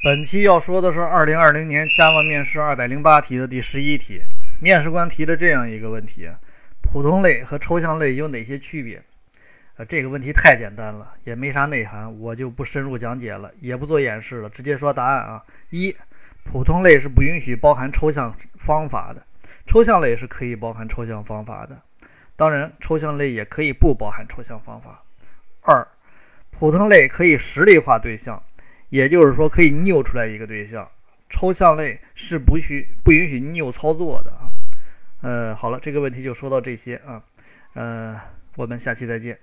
本期要说的是二零二零年 Java 面试二百零八题的第十一题。面试官提的这样一个问题：普通类和抽象类有哪些区别？呃，这个问题太简单了，也没啥内涵，我就不深入讲解了，也不做演示了，直接说答案啊。一、普通类是不允许包含抽象方法的，抽象类是可以包含抽象方法的。当然，抽象类也可以不包含抽象方法。二、普通类可以实例化对象。也就是说，可以 new 出来一个对象，抽象类是不许不允许 new 操作的啊。呃，好了，这个问题就说到这些啊，呃，我们下期再见。